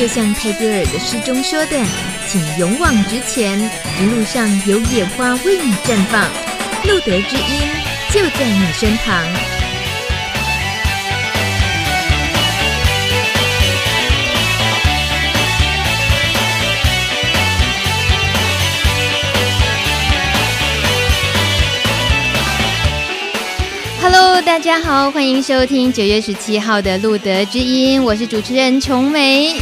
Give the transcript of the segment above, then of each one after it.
就像泰戈尔的诗中说的，请勇往直前，一路上有野花为你绽放，路德之音就在你身旁。Hello，大家好，欢迎收听九月十七号的路德之音，我是主持人琼梅。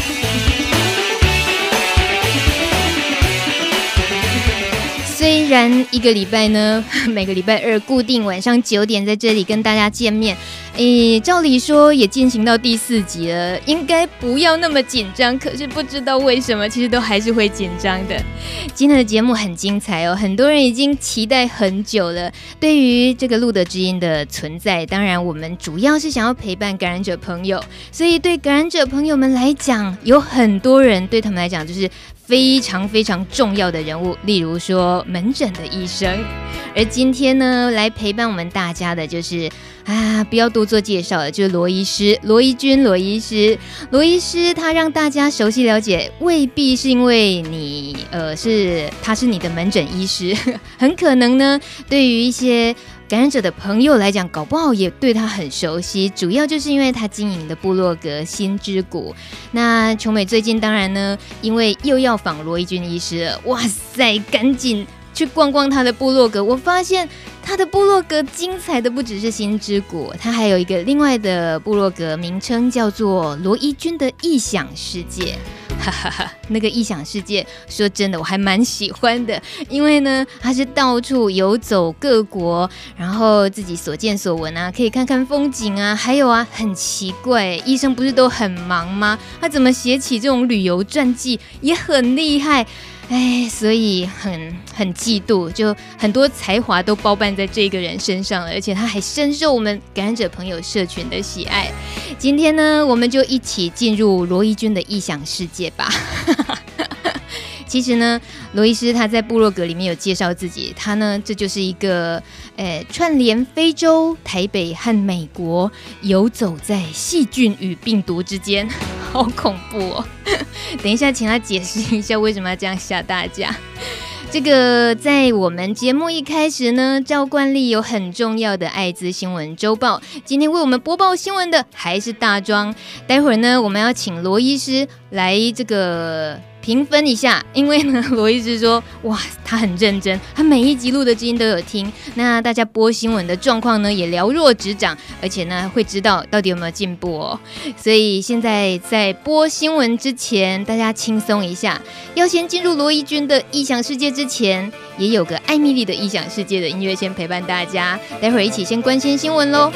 虽然一个礼拜呢，每个礼拜二固定晚上九点在这里跟大家见面。诶，照理说也进行到第四集了，应该不要那么紧张。可是不知道为什么，其实都还是会紧张的。今天的节目很精彩哦，很多人已经期待很久了。对于这个路德之音的存在，当然我们主要是想要陪伴感染者朋友，所以对感染者朋友们来讲，有很多人对他们来讲就是非常非常重要的人物，例如说门诊的医生。而今天呢，来陪伴我们大家的就是。啊，不要多做介绍了，就是罗医师，罗一钧，罗医师，罗医师，他让大家熟悉了解，未必是因为你，呃，是他是你的门诊医师，很可能呢，对于一些感染者的朋友来讲，搞不好也对他很熟悉，主要就是因为他经营的部落格心之谷。那琼美最近当然呢，因为又要访罗伊军医师了，哇塞，赶紧去逛逛他的部落格，我发现。他的部落格精彩的不只是心之谷，他还有一个另外的部落格名称叫做罗一钧的异想世界，哈哈哈，那个异想世界，说真的我还蛮喜欢的，因为呢，他是到处游走各国，然后自己所见所闻啊，可以看看风景啊，还有啊，很奇怪，医生不是都很忙吗？他怎么写起这种旅游传记也很厉害。哎，所以很很嫉妒，就很多才华都包办在这个人身上了，而且他还深受我们感染者朋友社群的喜爱。今天呢，我们就一起进入罗伊君的异想世界吧。其实呢，罗医师他在部落格里面有介绍自己，他呢，这就是一个，呃，串联非洲、台北和美国，游走在细菌与病毒之间，好恐怖哦！等一下，请他解释一下为什么要这样吓大家。这个在我们节目一开始呢，照惯例有很重要的艾滋新闻周报，今天为我们播报新闻的还是大庄，待会儿呢，我们要请罗医师来这个。评分一下，因为呢，罗医师说，哇，他很认真，他每一集录的知音都有听。那大家播新闻的状况呢，也了若指掌，而且呢，会知道到底有没有进步哦。所以现在在播新闻之前，大家轻松一下。要先进入罗伊君的异想世界之前，也有个艾米丽的异想世界的音乐先陪伴大家。待会儿一起先关心新闻喽。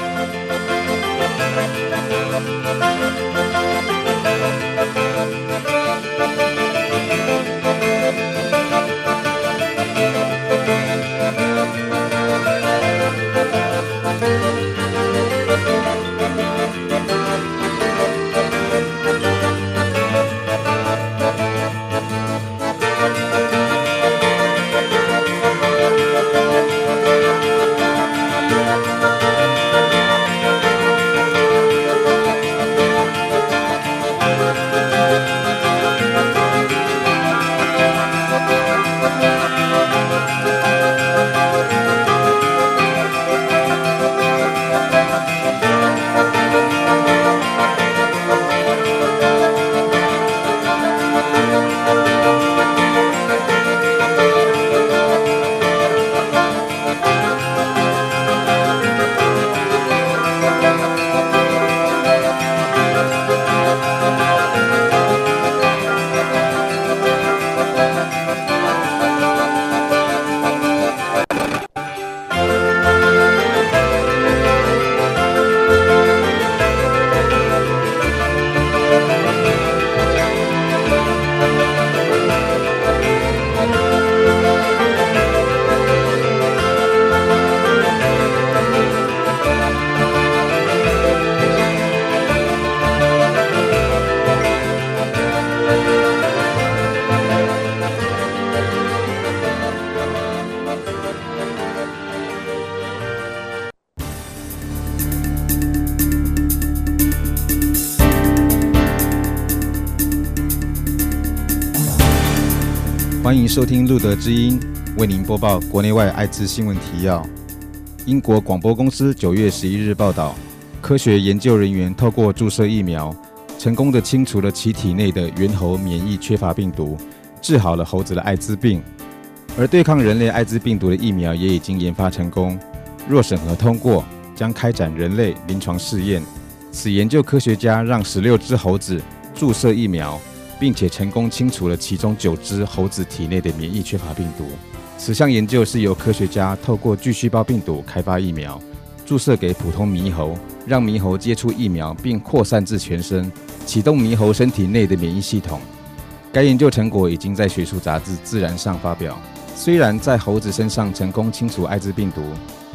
收听路德之音，为您播报国内外艾滋新闻提要。英国广播公司九月十一日报道，科学研究人员透过注射疫苗，成功地清除了其体内的猿猴免疫缺乏病毒，治好了猴子的艾滋病。而对抗人类艾滋病毒的疫苗也已经研发成功，若审核通过，将开展人类临床试验。此研究科学家让十六只猴子注射疫苗。并且成功清除了其中九只猴子体内的免疫缺乏病毒。此项研究是由科学家透过巨细胞病毒开发疫苗，注射给普通猕猴，让猕猴接触疫苗并扩散至全身，启动猕猴身体内的免疫系统。该研究成果已经在学术杂志《自然》上发表。虽然在猴子身上成功清除艾滋病毒，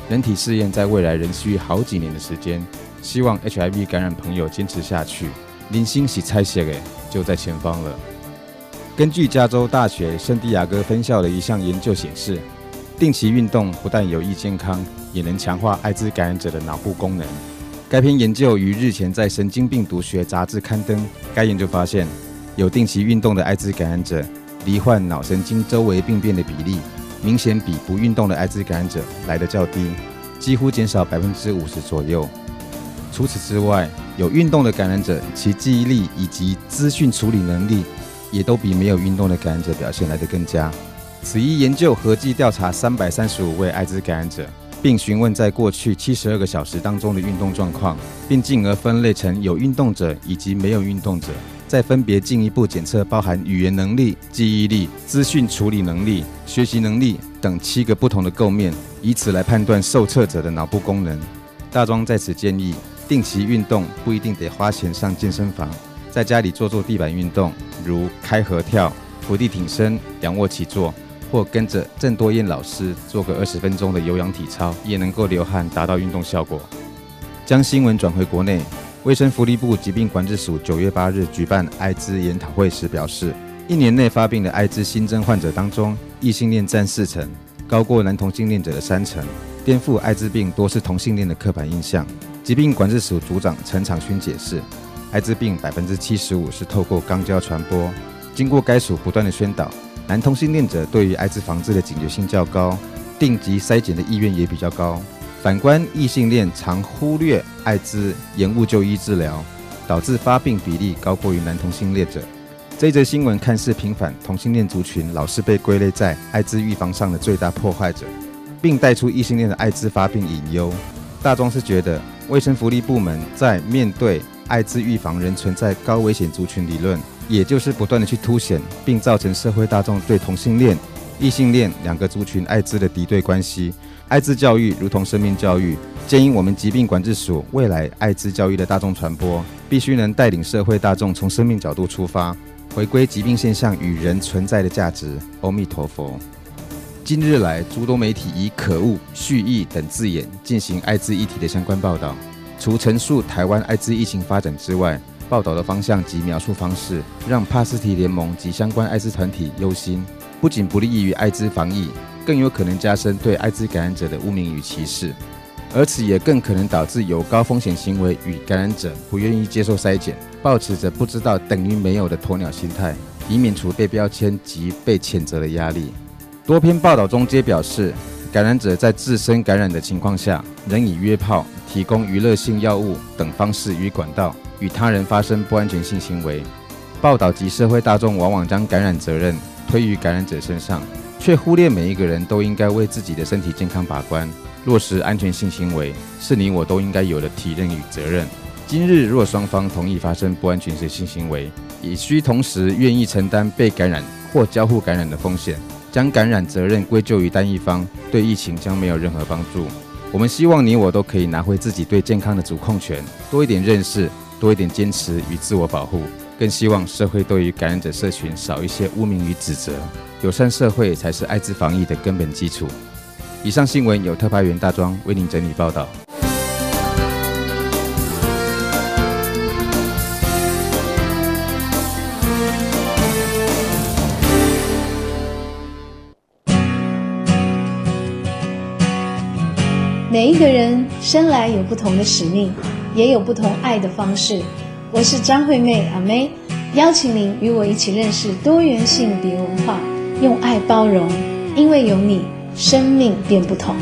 人体试验在未来仍需好几年的时间。希望 HIV 感染朋友坚持下去。零星喜猜写的。就在前方了。根据加州大学圣地亚哥分校的一项研究显示，定期运动不但有益健康，也能强化艾滋感染者的脑部功能。该篇研究于日前在《神经病毒学》杂志刊登。该研究发现，有定期运动的艾滋感染者，罹患脑神经周围病变的比例，明显比不运动的艾滋感染者来得较低，几乎减少百分之五十左右。除此之外，有运动的感染者，其记忆力以及资讯处理能力，也都比没有运动的感染者表现来得更佳。此一研究合计调查三百三十五位艾滋感染者，并询问在过去七十二个小时当中的运动状况，并进而分类成有运动者以及没有运动者，再分别进一步检测包含语言能力、记忆力、资讯处理能力、学习能力等七个不同的构面，以此来判断受测者的脑部功能。大庄在此建议。定期运动不一定得花钱上健身房，在家里做做地板运动，如开合跳、伏地挺身、仰卧起坐，或跟着郑多燕老师做个二十分钟的有氧体操，也能够流汗，达到运动效果。将新闻转回国内，卫生福利部疾病管制署九月八日举办艾滋研讨会时表示，一年内发病的艾滋新增患者当中，异性恋占四成，高过男同性恋者的三成，颠覆艾滋病多是同性恋的刻板印象。疾病管制署组长陈长勋解释，艾滋病百分之七十五是透过肛交传播。经过该署不断的宣导，男同性恋者对于艾滋防治的警觉性较高，定期筛检的意愿也比较高。反观异性恋常忽略艾滋，延误就医治疗，导致发病比例高过于男同性恋者。这则新闻看似平反同性恋族群老是被归类在艾滋预防上的最大破坏者，并带出异性恋的艾滋发病隐忧。大众是觉得。卫生福利部门在面对艾滋预防仍存在高危险族群理论，也就是不断的去凸显，并造成社会大众对同性恋、异性恋两个族群艾滋的敌对关系。艾滋教育如同生命教育，建议我们疾病管制署未来艾滋教育的大众传播，必须能带领社会大众从生命角度出发，回归疾病现象与人存在的价值。阿弥陀佛。近日来，诸多媒体以“可恶”“蓄意”等字眼进行艾滋议题的相关报道。除陈述台湾艾滋疫情发展之外，报道的方向及描述方式让帕斯提联盟及相关艾滋团体忧心，不仅不利于艾滋防疫，更有可能加深对艾滋感染者的污名与歧视，而此也更可能导致有高风险行为与感染者不愿意接受筛检，抱持着不知道等于没有的鸵鸟心态，以免除被标签及被谴责的压力。多篇报道中皆表示，感染者在自身感染的情况下，仍以约炮、提供娱乐性药物等方式与管道与他人发生不安全性行为。报道及社会大众往往将感染责任推于感染者身上，却忽略每一个人都应该为自己的身体健康把关，落实安全性行为是你我都应该有的体认与责任。今日若双方同意发生不安全性行为，也需同时愿意承担被感染或交互感染的风险。将感染责任归咎于单一方，对疫情将没有任何帮助。我们希望你我都可以拿回自己对健康的主控权，多一点认识，多一点坚持与自我保护。更希望社会对于感染者社群少一些污名与指责，友善社会才是艾滋防疫的根本基础。以上新闻由特派员大庄为您整理报道。每一个人生来有不同的使命，也有不同爱的方式。我是张惠妹阿妹，邀请您与我一起认识多元性别文化，用爱包容，因为有你，生命变不同。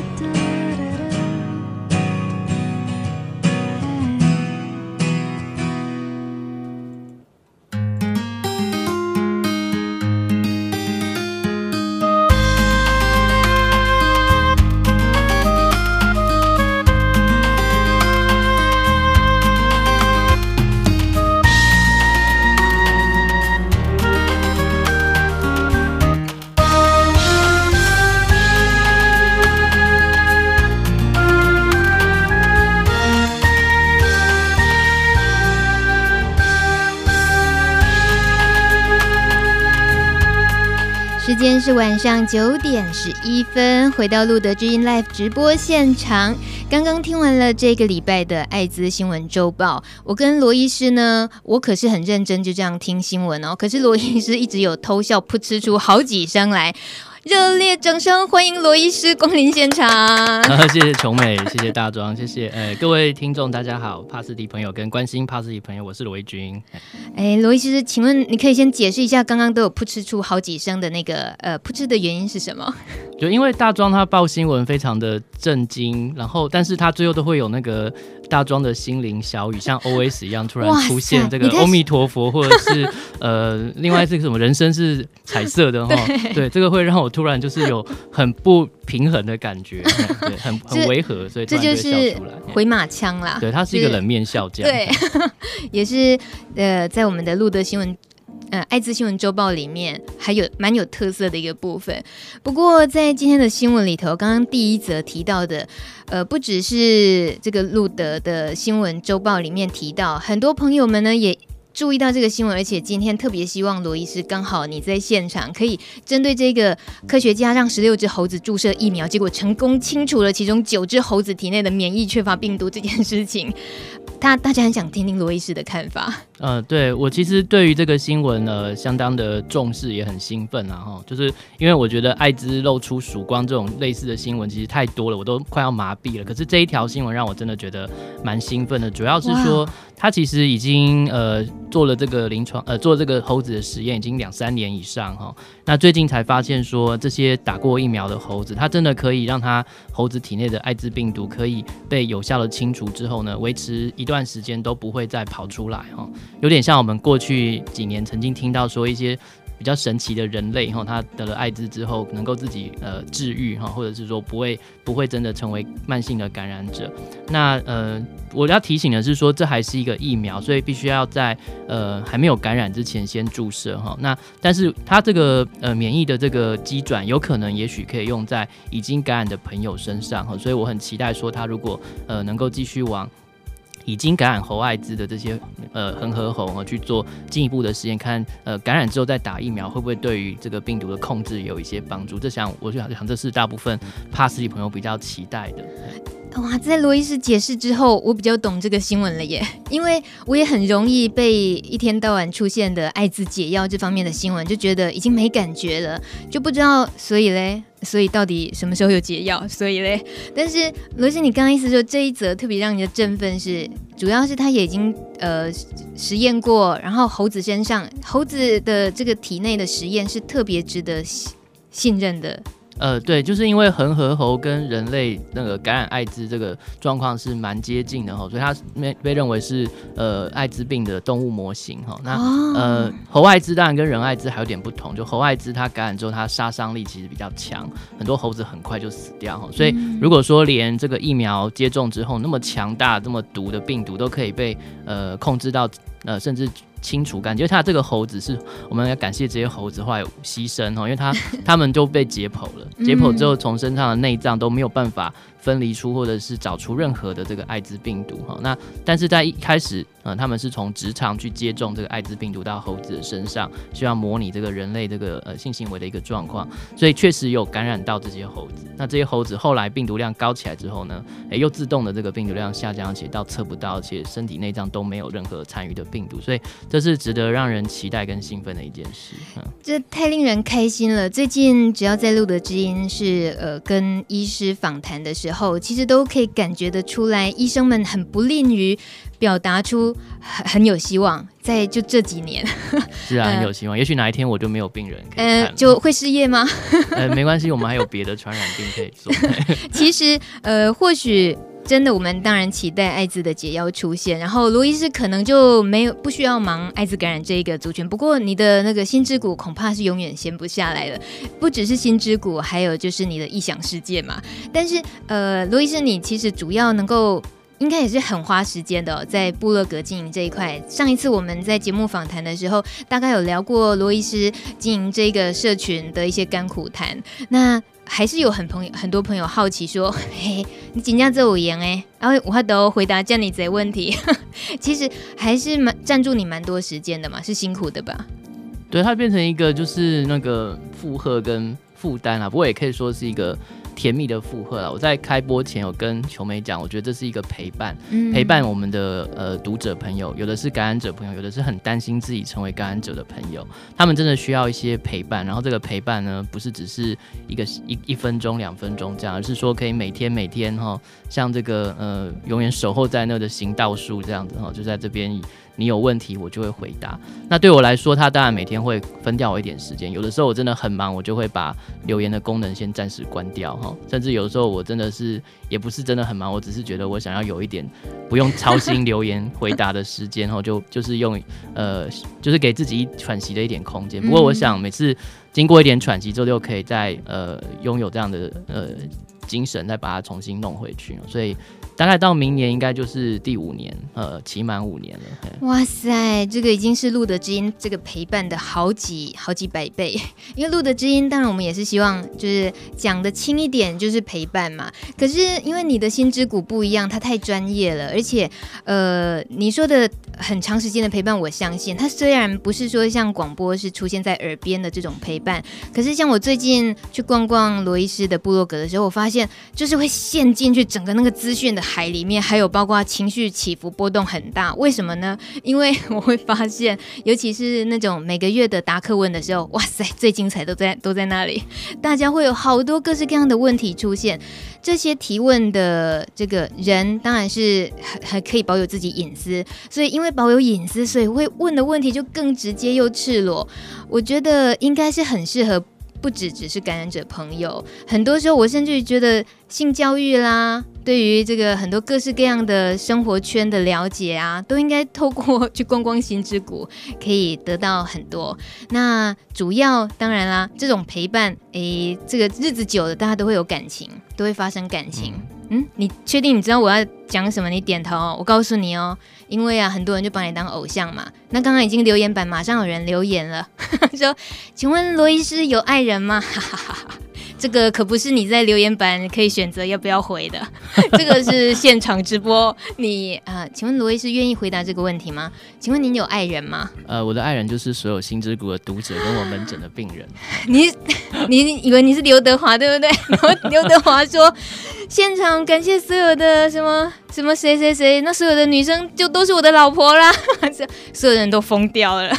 是晚上九点十一分，回到路德之音 Live 直播现场。刚刚听完了这个礼拜的艾滋新闻周报，我跟罗医师呢，我可是很认真就这样听新闻哦。可是罗医师一直有偷笑，噗嗤出好几声来。热烈掌声欢迎罗医师光临现场。啊，谢谢琼美，谢谢大庄，谢谢呃各位听众，大家好，帕斯蒂朋友跟关心帕斯蒂朋友，我是罗一钧。哎，罗医师，请问你可以先解释一下，刚刚都有噗嗤出好几声的那个呃噗嗤的原因是什么？就因为大庄他报新闻非常的震惊，然后但是他最后都会有那个。大庄的心灵小语，像 OS 一样突然出现这个阿弥陀佛，或者是呃，另外这个什么人生是彩色的哈，对，这个会让我突然就是有很不平衡的感觉，对，很很违和，所以突然就笑出来，回马枪啦，对，他是一个冷面笑匠，对，也是呃，在我们的路德新闻。呃，艾滋新闻周报里面还有蛮有特色的一个部分。不过在今天的新闻里头，刚刚第一则提到的，呃，不只是这个路德的新闻周报里面提到，很多朋友们呢也注意到这个新闻，而且今天特别希望罗医师刚好你在现场，可以针对这个科学家让十六只猴子注射疫苗，结果成功清除了其中九只猴子体内的免疫缺乏病毒这件事情。大大家很想听听罗医师的看法。呃，对，我其实对于这个新闻呢，相当的重视，也很兴奋啊！哈，就是因为我觉得艾滋露出曙光这种类似的新闻其实太多了，我都快要麻痹了。可是这一条新闻让我真的觉得蛮兴奋的，主要是说他其实已经呃做了这个临床呃做这个猴子的实验已经两三年以上哈。那最近才发现说这些打过疫苗的猴子，它真的可以让它猴子体内的艾滋病毒可以被有效的清除之后呢，维持一段时间都不会再跑出来哈。有点像我们过去几年曾经听到说一些比较神奇的人类哈，他得了艾滋之后能够自己呃治愈哈，或者是说不会不会真的成为慢性的感染者。那呃，我要提醒的是说，这还是一个疫苗，所以必须要在呃还没有感染之前先注射哈。那但是它这个呃免疫的这个机转有可能也许可以用在已经感染的朋友身上哈，所以我很期待说他如果呃能够继续往。已经感染喉艾滋的这些呃恒河猴啊去做进一步的实验，看呃感染之后再打疫苗会不会对于这个病毒的控制有一些帮助？这想我就想想这是大部分怕自己朋友比较期待的。哇，在罗医师解释之后，我比较懂这个新闻了耶，因为我也很容易被一天到晚出现的艾滋解药这方面的新闻就觉得已经没感觉了，就不知道所以嘞。所以到底什么时候有解药？所以嘞，但是罗医师，你刚刚意思说这一则特别让你的振奋是，主要是他也已经呃实验过，然后猴子身上猴子的这个体内的实验是特别值得信任的。呃，对，就是因为恒河猴跟人类那个感染艾滋这个状况是蛮接近的哈，所以它被被认为是呃艾滋病的动物模型哈。那呃猴艾滋当然跟人艾滋还有点不同，就猴艾滋它感染之后它杀伤力其实比较强，很多猴子很快就死掉哈。所以如果说连这个疫苗接种之后那么强大、这么毒的病毒都可以被呃控制到呃甚至。清除，感觉他这个猴子是我们要感谢这些猴子后来有牺牲哦，因为他 他们就被解剖了，解剖之后从身上的内脏都没有办法。分离出或者是找出任何的这个艾滋病毒哈，那但是在一开始，呃，他们是从直肠去接种这个艾滋病毒到猴子的身上，希望模拟这个人类这个呃性行为的一个状况，所以确实有感染到这些猴子。那这些猴子后来病毒量高起来之后呢，诶，又自动的这个病毒量下降，而且到测不到，而且身体内脏都没有任何残余的病毒，所以这是值得让人期待跟兴奋的一件事。嗯，这太令人开心了。最近只要在录的知音是呃跟医师访谈的时候。候，其实都可以感觉得出来，医生们很不吝于表达出很很有希望，在就这几年，是啊，很有希望。呃、也许哪一天我就没有病人可以呃，就会失业吗？呃，没关系，我们还有别的传染病可以做。其实，呃，或许。真的，我们当然期待艾滋的解药出现，然后罗医师可能就没有不需要忙艾滋感染这一个族群。不过你的那个心之谷恐怕是永远闲不下来了，不只是心之谷，还有就是你的异想世界嘛。但是呃，罗医师你其实主要能够应该也是很花时间的，在部落格经营这一块。上一次我们在节目访谈的时候，大概有聊过罗医师经营这个社群的一些甘苦谈。那还是有很朋友很多朋友好奇说，嘿，你紧张这五言哎，然后我都回答这样你这问题，其实还是蛮占住你蛮多时间的嘛，是辛苦的吧？对，它变成一个就是那个负荷跟负担啊，不过也可以说是一个。甜蜜的负荷了！我在开播前有跟球梅讲，我觉得这是一个陪伴，嗯、陪伴我们的呃读者朋友，有的是感染者朋友，有的是很担心自己成为感染者的朋友，他们真的需要一些陪伴。然后这个陪伴呢，不是只是一个一一分钟、两分钟这样，而是说可以每天每天哈，像这个呃永远守候在那的行道树这样子哈，就在这边。你有问题，我就会回答。那对我来说，他当然每天会分掉我一点时间。有的时候我真的很忙，我就会把留言的功能先暂时关掉哈。甚至有的时候我真的是也不是真的很忙，我只是觉得我想要有一点不用操心留言回答的时间哈，就就是用呃就是给自己喘息的一点空间。不过我想每次经过一点喘息之后，就可以再呃拥有这样的呃精神，再把它重新弄回去。所以。大概到明年应该就是第五年，呃，期满五年了。哇塞，这个已经是路德知音这个陪伴的好几好几百倍。因为路德知音，当然我们也是希望就是讲的轻一点，就是陪伴嘛。可是因为你的心之谷不一样，它太专业了，而且呃，你说的很长时间的陪伴，我相信它虽然不是说像广播是出现在耳边的这种陪伴，可是像我最近去逛逛罗医师的部落格的时候，我发现就是会陷进去整个那个资讯的。海里面还有包括情绪起伏波动很大，为什么呢？因为我会发现，尤其是那种每个月的答课问的时候，哇塞，最精彩都在都在那里，大家会有好多各式各样的问题出现。这些提问的这个人当然是还还可以保有自己隐私，所以因为保有隐私，所以会问的问题就更直接又赤裸。我觉得应该是很适合。不只只是感染者朋友，很多时候我甚至觉得性教育啦，对于这个很多各式各样的生活圈的了解啊，都应该透过去逛逛心之谷，可以得到很多。那主要当然啦，这种陪伴，诶，这个日子久了，大家都会有感情，都会发生感情。嗯，你确定你知道我要讲什么？你点头哦，我告诉你哦。因为啊，很多人就把你当偶像嘛。那刚刚已经留言板马上有人留言了，说：“请问罗医师有爱人吗？”这个可不是你在留言板可以选择要不要回的，这个是现场直播。你啊、呃，请问罗医师愿意回答这个问题吗？请问您有爱人吗？呃，我的爱人就是所有心之谷的读者跟我门诊的病人。你你以为你是刘德华对不对？然 后刘德华说。现场感谢所有的什么什么谁谁谁，那所有的女生就都是我的老婆啦，所有人都疯掉了。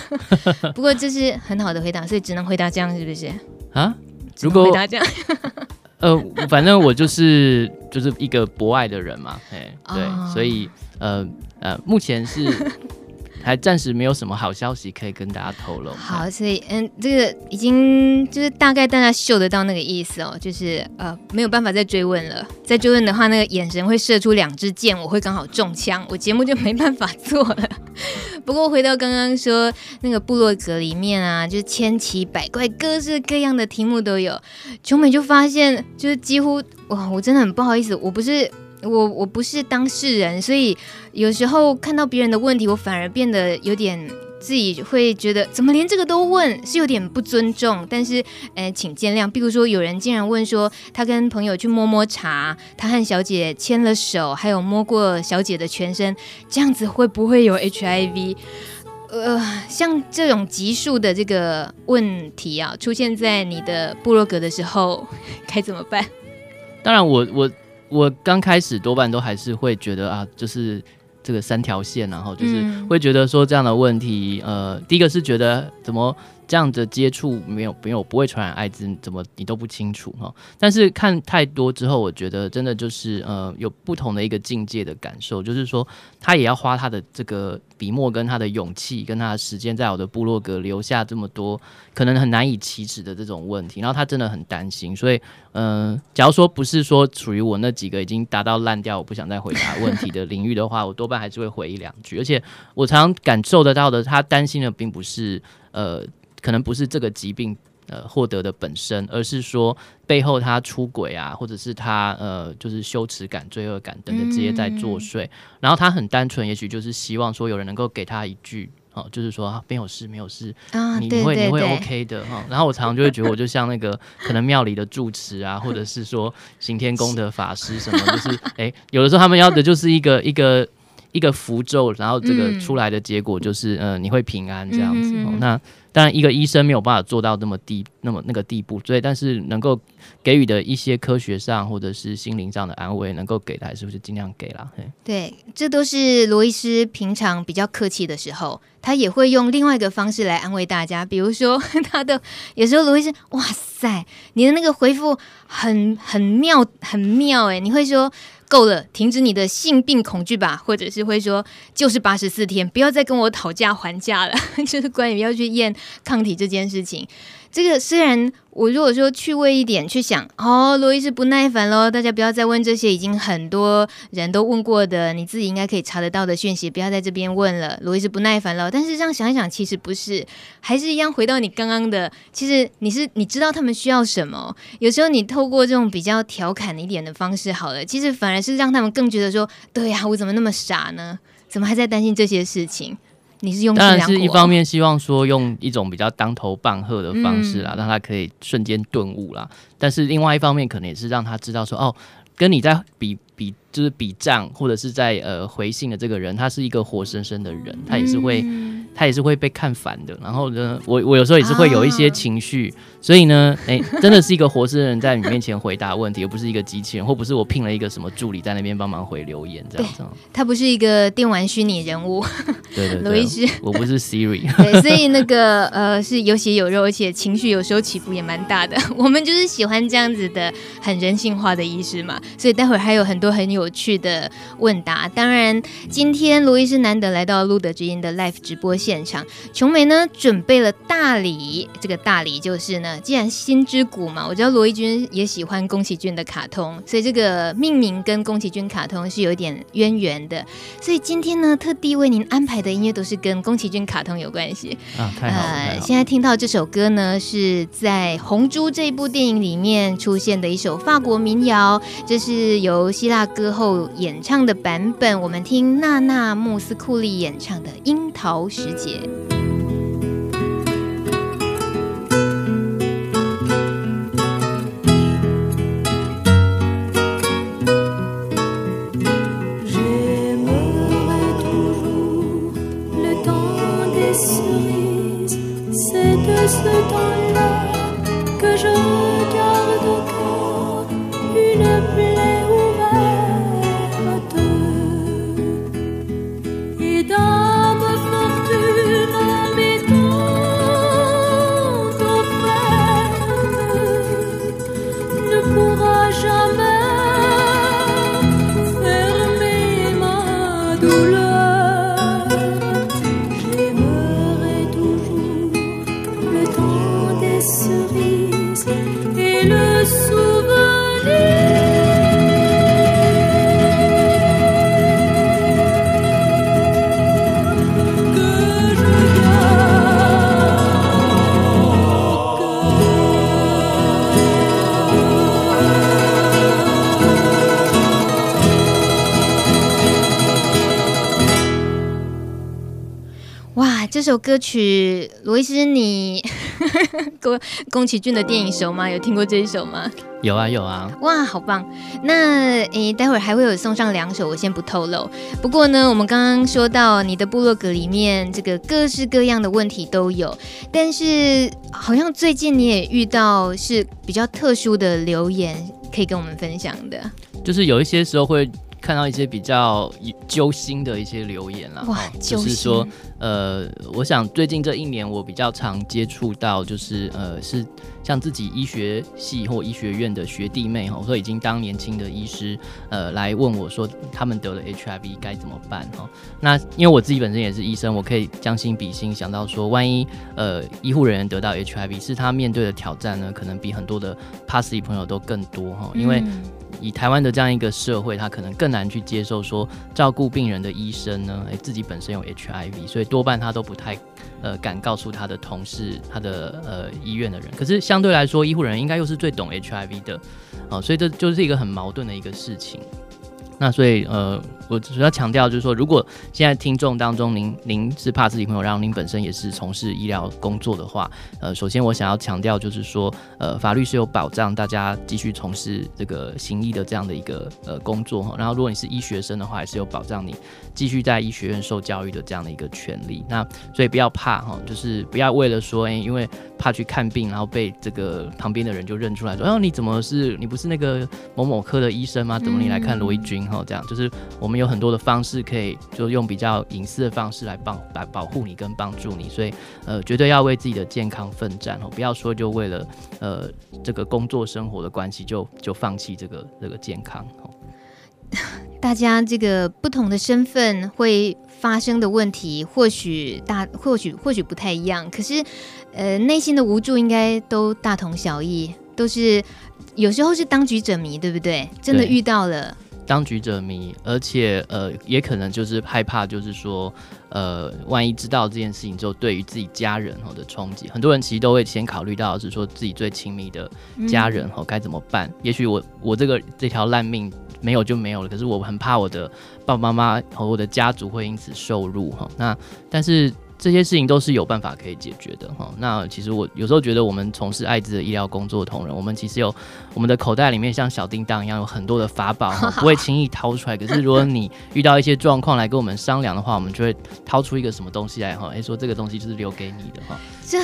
不过这是很好的回答，所以只能回答这样，是不是？啊？如果 呃，反正我就是就是一个博爱的人嘛，哎，对，哦、所以呃呃，目前是。还暂时没有什么好消息可以跟大家透露。好，所以嗯，这个已经就是大概大家嗅得到那个意思哦，就是呃没有办法再追问了。再追问的话，那个眼神会射出两支箭，我会刚好中枪，我节目就没办法做了。不过回到刚刚说那个部落格里面啊，就是千奇百怪、各式各样的题目都有。琼美就发现，就是几乎哇，我真的很不好意思，我不是。我我不是当事人，所以有时候看到别人的问题，我反而变得有点自己会觉得怎么连这个都问，是有点不尊重。但是，呃，请见谅。比如说，有人竟然问说，他跟朋友去摸摸茶，他和小姐牵了手，还有摸过小姐的全身，这样子会不会有 HIV？呃，像这种级数的这个问题啊，出现在你的部落格的时候，该怎么办？当然，我我。我刚开始多半都还是会觉得啊，就是这个三条线，然后就是会觉得说这样的问题，呃，第一个是觉得怎么这样的接触没有没有不会传染艾滋，怎么你都不清楚哈。但是看太多之后，我觉得真的就是呃有不同的一个境界的感受，就是说他也要花他的这个笔墨跟他的勇气跟他的时间，在我的部落格留下这么多可能很难以启齿的这种问题，然后他真的很担心，所以嗯、假如说不是说属于我那几个已经达到烂掉，我不想再回答问题的领域的话，我多半还是会回一两句，而且我常常感受得到的，他担心的并不是呃。可能不是这个疾病呃获得的本身，而是说背后他出轨啊，或者是他呃就是羞耻感、罪恶感等等这些在作祟。嗯、然后他很单纯，也许就是希望说有人能够给他一句哦、呃，就是说、啊、没有事，没有事，啊、你会你会 OK 的哈、哦。然后我常常就会觉得，我就像那个可能庙里的住持啊，或者是说行天宫的法师什么，就是哎，有的时候他们要的就是一个 一个一个符咒，然后这个出来的结果就是嗯、呃，你会平安这样子。嗯、哦，那。当然，一个医生没有办法做到那么低、那么那个地步，所以但是能够给予的一些科学上或者是心灵上的安慰，能够给的还是不是尽量给啦？对，这都是罗医师平常比较客气的时候，他也会用另外一个方式来安慰大家。比如说，他的有时候罗医师，哇塞，你的那个回复很很妙，很妙诶，你会说。够了，停止你的性病恐惧吧，或者是会说，就是八十四天，不要再跟我讨价还价了，就是关于要去验抗体这件事情。这个虽然我如果说趣味一点去想，哦，罗医师不耐烦喽，大家不要再问这些已经很多人都问过的，你自己应该可以查得到的讯息，不要在这边问了。罗医师不耐烦了，但是这样想一想，其实不是，还是一样回到你刚刚的，其实你是你知道他们需要什么。有时候你透过这种比较调侃一点的方式，好了，其实反而是让他们更觉得说，对呀，我怎么那么傻呢？怎么还在担心这些事情？你是用当然是一方面希望说用一种比较当头棒喝的方式啦，嗯、让他可以瞬间顿悟啦。但是另外一方面，可能也是让他知道说，哦，跟你在比比，就是比账或者是在呃回信的这个人，他是一个活生生的人，他也是会。嗯他也是会被看烦的，然后呢，我我有时候也是会有一些情绪，啊、所以呢，哎，真的是一个活生人在你面前回答问题，而不是一个机器人，或不是我聘了一个什么助理在那边帮忙回留言这样子。他不是一个电玩虚拟人物，对对对，罗医师，我不是 Siri，对，所以那个呃是有血有肉，而且情绪有时候起伏也蛮大的。我们就是喜欢这样子的很人性化的医师嘛，所以待会儿还有很多很有趣的问答。当然，今天罗医师难得来到路德之音的 Live 直播现场，琼梅呢准备了大礼，这个大礼就是呢，既然心之谷嘛，我知道罗一军也喜欢宫崎骏的卡通，所以这个命名跟宫崎骏卡通是有一点渊源的，所以今天呢特地为您安排的音乐都是跟宫崎骏卡通有关系啊，太好了，呃。现在听到这首歌呢是在《红猪》这部电影里面出现的一首法国民谣，这是由希腊歌后演唱的版本，我们听娜娜穆斯库利演唱的《樱桃时节》。这首歌曲，罗医师，你 宫宫崎骏的电影熟吗？有听过这一首吗？有啊，有啊。哇，好棒！那诶，待会儿还会有送上两首，我先不透露。不过呢，我们刚刚说到你的部落格里面，这个各式各样的问题都有，但是好像最近你也遇到是比较特殊的留言，可以跟我们分享的。就是有一些时候会。看到一些比较揪心的一些留言啦，哇，就是说，呃，我想最近这一年我比较常接触到，就是呃，是像自己医学系或医学院的学弟妹哈，或已经当年轻的医师，呃，来问我说他们得了 HIV 该怎么办哈？那因为我自己本身也是医生，我可以将心比心，想到说，万一呃医护人员得到 HIV，是他面对的挑战呢，可能比很多的 passy 朋友都更多哈，因为。以台湾的这样一个社会，他可能更难去接受说照顾病人的医生呢，诶，自己本身有 HIV，所以多半他都不太呃敢告诉他的同事、他的呃医院的人。可是相对来说，医护人员应该又是最懂 HIV 的，哦，所以这就是一个很矛盾的一个事情。那所以呃。我主要强调就是说，如果现在听众当中您您是怕自己朋友，然后您本身也是从事医疗工作的话，呃，首先我想要强调就是说，呃，法律是有保障大家继续从事这个行医的这样的一个呃工作哈。然后如果你是医学生的话，也是有保障你继续在医学院受教育的这样的一个权利。那所以不要怕哈，就是不要为了说，哎，因为怕去看病，然后被这个旁边的人就认出来说，哦，你怎么是你不是那个某某科的医生吗？怎么你来看罗一钧哈？这样就是我们。有很多的方式可以，就用比较隐私的方式来帮来保护你跟帮助你，所以呃，绝对要为自己的健康奋战哦，不要说就为了呃这个工作生活的关系就就放弃这个这个健康哦。大家这个不同的身份会发生的问题，或许大或许或许不太一样，可是呃内心的无助应该都大同小异，都是有时候是当局者迷，对不对？真的遇到了。当局者迷，而且呃，也可能就是害怕，就是说，呃，万一知道这件事情之后，对于自己家人吼的冲击，很多人其实都会先考虑到是说自己最亲密的家人吼该怎么办。嗯、也许我我这个这条烂命没有就没有了，可是我很怕我的爸爸妈妈和我的家族会因此受辱哈。那但是。这些事情都是有办法可以解决的哈。那其实我有时候觉得，我们从事艾滋的医疗工作的同仁，我们其实有我们的口袋里面像小叮当一样有很多的法宝，不会轻易掏出来。可是如果你遇到一些状况来跟我们商量的话，我们就会掏出一个什么东西来哈，哎，说这个东西就是留给你的哈。这。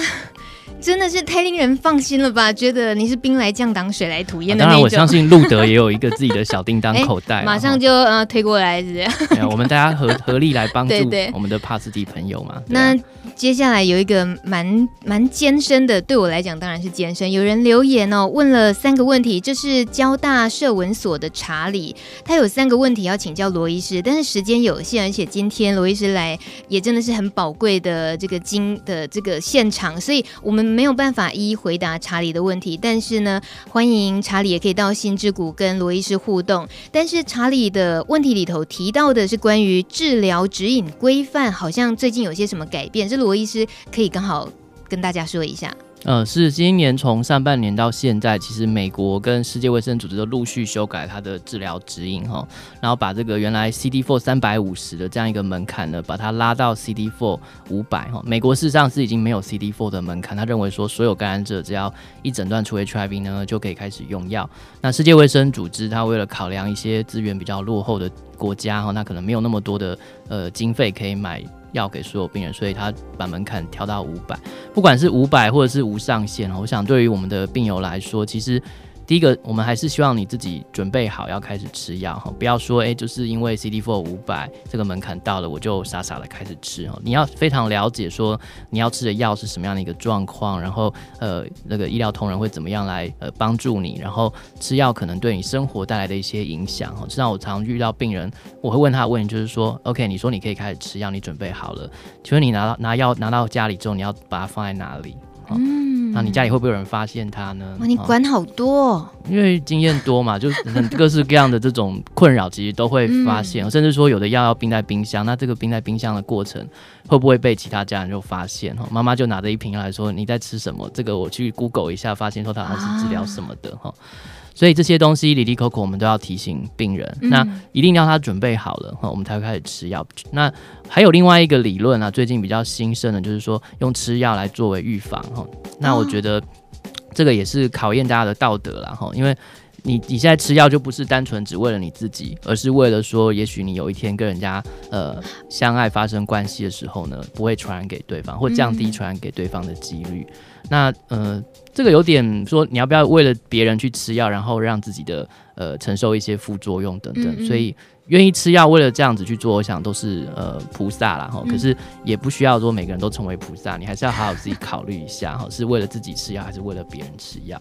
真的是太令人放心了吧？觉得你是兵来将挡，水来土掩的那种。当然，我相信路德也有一个自己的小叮当 口袋，马上就呃推过来，是这样。我们大家合 合力来帮助我们的帕斯蒂朋友嘛。那接下来有一个蛮蛮艰深的，对我来讲当然是艰深。有人留言哦，问了三个问题，这是交大社文所的查理，他有三个问题要请教罗医师，但是时间有限，而且今天罗医师来也真的是很宝贵的这个经的这个现场，所以我们。没有办法一一回答查理的问题，但是呢，欢迎查理也可以到心之谷跟罗医师互动。但是查理的问题里头提到的是关于治疗指引规范，好像最近有些什么改变，这罗医师可以刚好跟大家说一下。呃，是今年从上半年到现在，其实美国跟世界卫生组织都陆续修改它的治疗指引哈，然后把这个原来 CD4 三百五十的这样一个门槛呢，把它拉到 CD4 五百哈。美国事实上是已经没有 CD4 的门槛，他认为说所有感染者只要一诊断出 HIV 呢，就可以开始用药。那世界卫生组织它为了考量一些资源比较落后的国家哈，那可能没有那么多的呃经费可以买。药给所有病人，所以他把门槛调到五百，不管是五百或者是无上限，我想对于我们的病友来说，其实。第一个，我们还是希望你自己准备好要开始吃药哈，不要说哎，就是因为 CD4 五百这个门槛到了，我就傻傻的开始吃哈。你要非常了解说你要吃的药是什么样的一个状况，然后呃那个医疗同仁会怎么样来呃帮助你，然后吃药可能对你生活带来的一些影响哈。像我常遇到病人，我会问他问就是说，OK，你说你可以开始吃药，你准备好了，请问你拿到拿药拿到家里之后，你要把它放在哪里？嗯，那你家里会不会有人发现它呢？哇，你管好多哦，因为经验多嘛，就是很各式各样的这种困扰，其实都会发现，嗯、甚至说有的药要冰在冰箱，那这个冰在冰箱的过程会不会被其他家人就发现？哈，妈妈就拿着一瓶来说你在吃什么？这个我去 Google 一下，发现说它好像是治疗什么的哈。啊所以这些东西，里里口口，我们都要提醒病人，嗯、那一定要他准备好了哈，我们才会开始吃药。那还有另外一个理论啊，最近比较兴盛的，就是说用吃药来作为预防哈。那我觉得这个也是考验大家的道德了哈，因为你你现在吃药就不是单纯只为了你自己，而是为了说，也许你有一天跟人家呃相爱发生关系的时候呢，不会传染给对方，或降低传染给对方的几率。嗯、那呃。这个有点说，你要不要为了别人去吃药，然后让自己的呃承受一些副作用等等，嗯嗯，所以愿意吃药，为了这样子去做，我想都是呃菩萨啦哈。可是也不需要说每个人都成为菩萨，你还是要好好自己考虑一下哈，是为了自己吃药，还是为了别人吃药？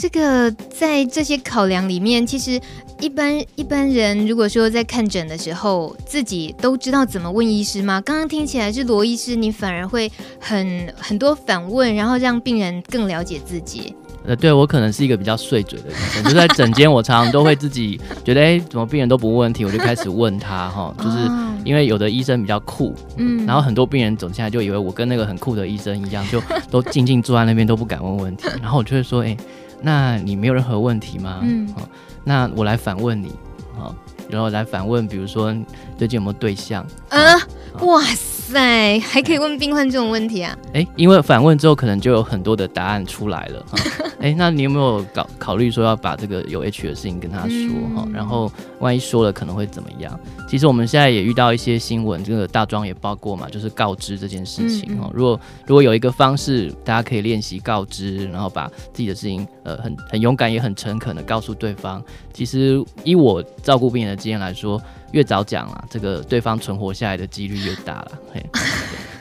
这个在这些考量里面，其实一般一般人如果说在看诊的时候，自己都知道怎么问医师吗？刚刚听起来是罗医师，你反而会很很多反问，然后让病人更了解自己。呃，对，我可能是一个比较碎嘴的医生，就在诊间，我常常都会自己觉得，哎，怎么病人都不问问题，我就开始问他哈，就是因为有的医生比较酷，嗯，然后很多病人走进来就以为我跟那个很酷的医生一样，就都静静坐在那边都不敢问问题，然后我就会说，哎。那你没有任何问题吗？嗯，好，那我来反问你，好，然后来反问，比如说最近有没有对象？啊，哇塞，还可以问病患这种问题啊？哎，因为反问之后，可能就有很多的答案出来了。哎，那你有没有搞考虑说要把这个有 H 的事情跟他说哈？然后万一说了可能会怎么样？其实我们现在也遇到一些新闻，这个大庄也报过嘛，就是告知这件事情哈。如果如果有一个方式，大家可以练习告知，然后把自己的事情呃很很勇敢也很诚恳的告诉对方。其实以我照顾病人的经验来说，越早讲啊，这个对方存活下来的几率越大了。嘿。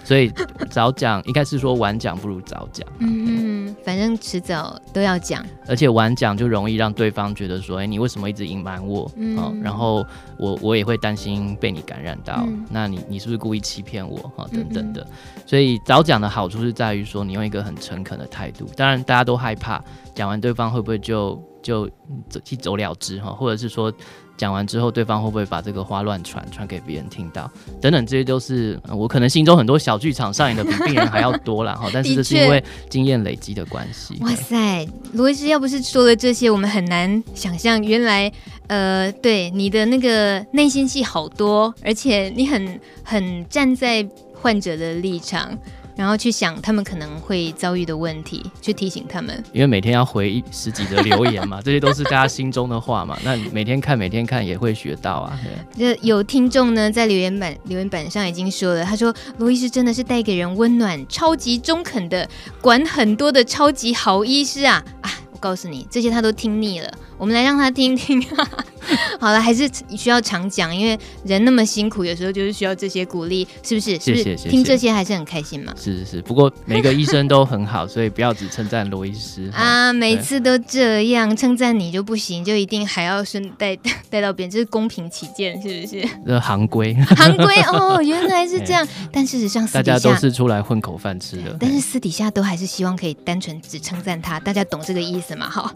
所以早讲应该是说晚讲不如早讲。嗯，反正迟早都要讲。而且晚讲就容易让对方觉得说，哎，你为什么一直隐瞒我？嗯、哦，然后我我也会担心被你感染到。嗯、那你你是不是故意欺骗我？哈、哦，等等的。所以早讲的好处是在于说，你用一个很诚恳的态度。当然，大家都害怕讲完对方会不会就就走一走了之？哈，或者是说。讲完之后，对方会不会把这个话乱传，传给别人听到？等等，这些都是我可能心中很多小剧场上演的比病人还要多了 哈。但是这是因为经验累积的关系。哇塞，罗医师要不是说了这些，我们很难想象原来呃，对你的那个内心戏好多，而且你很很站在患者的立场。然后去想他们可能会遭遇的问题，去提醒他们。因为每天要回十几则留言嘛，这些都是大家心中的话嘛。那每天看，每天看也会学到啊。这有听众呢，在留言板留言板上已经说了，他说罗医师真的是带给人温暖、超级中肯的，管很多的超级好医师啊啊！我告诉你，这些他都听腻了。我们来让他听听。好了，还是需要常讲，因为人那么辛苦，有时候就是需要这些鼓励，是不是？谢谢。听这些还是很开心嘛。是是是，不过每个医生都很好，所以不要只称赞罗医师啊。每次都这样称赞你就不行，就一定还要顺带 带到别人，这是公平起见，是不是？这行规，行规哦，原来是这样。但事实上，大家都是出来混口饭吃的。但是私底下都还是希望可以单纯只称赞他，大家懂这个意思吗？好，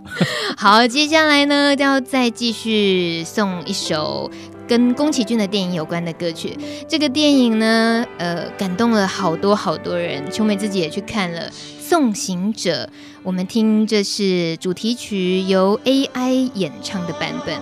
好，接下来呢，就要再继续送一首跟宫崎骏的电影有关的歌曲。这个电影呢，呃，感动了好多好多人。秋美自己也去看了《送行者》，我们听这是主题曲，由 AI 演唱的版本。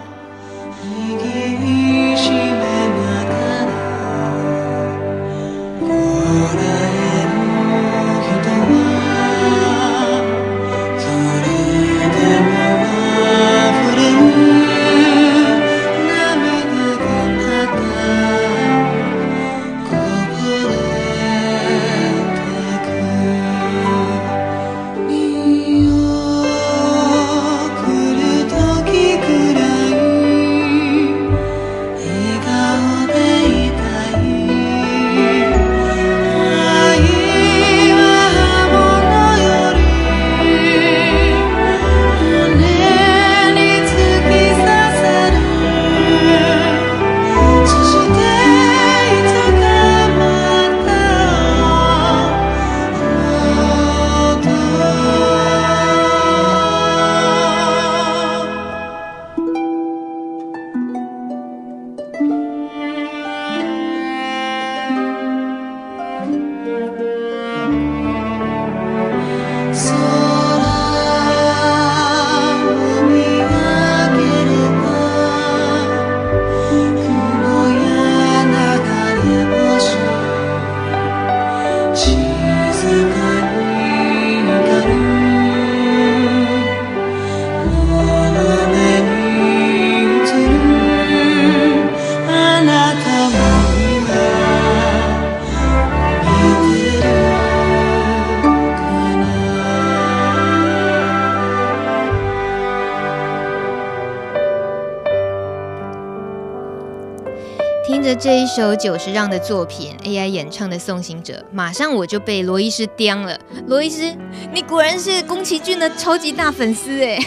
首久石让的作品，AI 演唱的《送行者》，马上我就被罗医师刁了。罗医师，你果然是宫崎骏的超级大粉丝哎！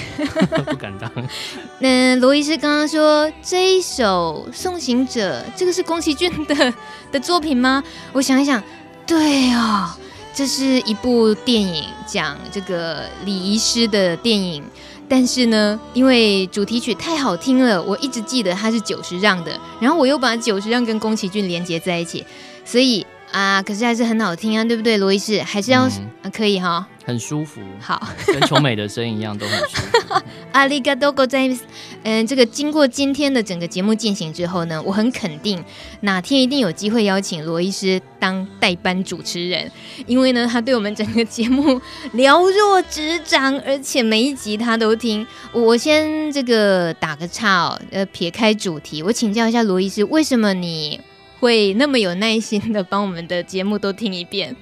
不敢当。那罗医师刚刚说这一首《送行者》，这个是宫崎骏的的作品吗？我想一想，对哦，这是一部电影，讲这个礼仪师的电影。但是呢，因为主题曲太好听了，我一直记得它是久石让的，然后我又把久石让跟宫崎骏连接在一起，所以啊，可是还是很好听啊，对不对，罗医师？还是要、嗯啊、可以哈。很舒服，好，跟琼美的声音一样，都很舒服。阿里嘎多ございます。嗯，这个经过今天的整个节目进行之后呢，我很肯定哪天一定有机会邀请罗医师当代班主持人，因为呢，他对我们整个节目了若指掌，而且每一集他都听。我先这个打个岔哦，呃，撇开主题，我请教一下罗医师，为什么你 会那么有耐心的帮我们的节目都听一遍？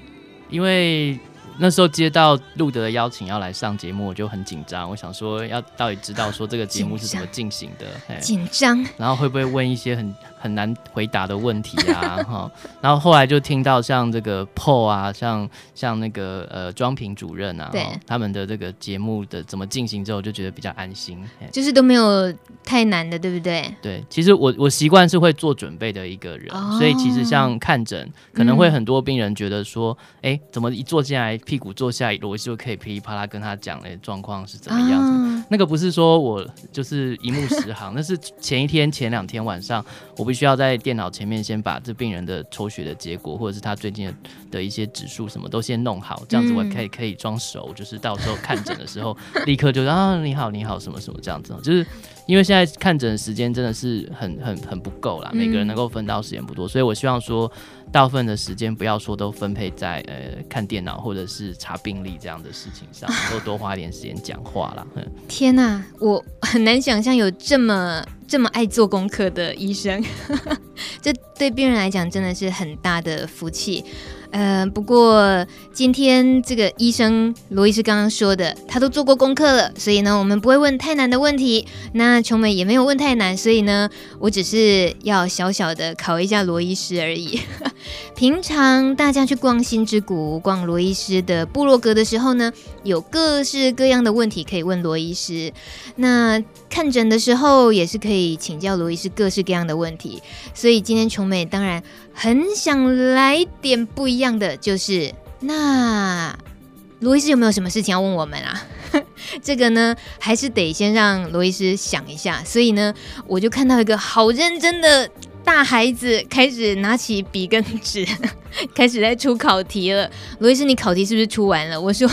因为。那时候接到路德的邀请要来上节目，我就很紧张。我想说，要到底知道说这个节目是怎么进行的？紧张，然后会不会问一些很很难回答的问题啊？哈，然后后来就听到像这个 Paul 啊，像像那个呃庄平主任啊，对，他们的这个节目的怎么进行之后，就觉得比较安心。就是都没有太难的，对不对？对，其实我我习惯是会做准备的一个人，哦、所以其实像看诊，可能会很多病人觉得说，哎、嗯，怎么一坐进来？屁股坐下，罗医师就可以噼里啪啦跟他讲的状况是怎么样子。啊、那个不是说我就是一目十行，那是前一天、前两天晚上，我必须要在电脑前面先把这病人的抽血的结果，或者是他最近的一些指数什么都先弄好，这样子我可以可以装熟，就是到时候看诊的时候立刻就啊你好你好什么什么这样子，就是。因为现在看诊的时间真的是很很很不够啦，每个人能够分到时间不多，嗯、所以我希望说，大部分的时间不要说都分配在呃看电脑或者是查病历这样的事情上，能够多花一点时间讲话啦。天哪、啊，我很难想象有这么这么爱做功课的医生，这对病人来讲真的是很大的福气。呃，不过今天这个医生罗医师刚刚说的，他都做过功课了，所以呢，我们不会问太难的问题。那琼美也没有问太难，所以呢，我只是要小小的考一下罗医师而已。平常大家去逛心之谷、逛罗医师的部落格的时候呢，有各式各样的问题可以问罗医师。那看诊的时候也是可以请教罗医师各式各样的问题。所以今天琼美当然。很想来点不一样的，就是那罗医师有没有什么事情要问我们啊？这个呢，还是得先让罗医师想一下。所以呢，我就看到一个好认真的大孩子开始拿起笔跟纸，开始在出考题了。罗医师，你考题是不是出完了？我说，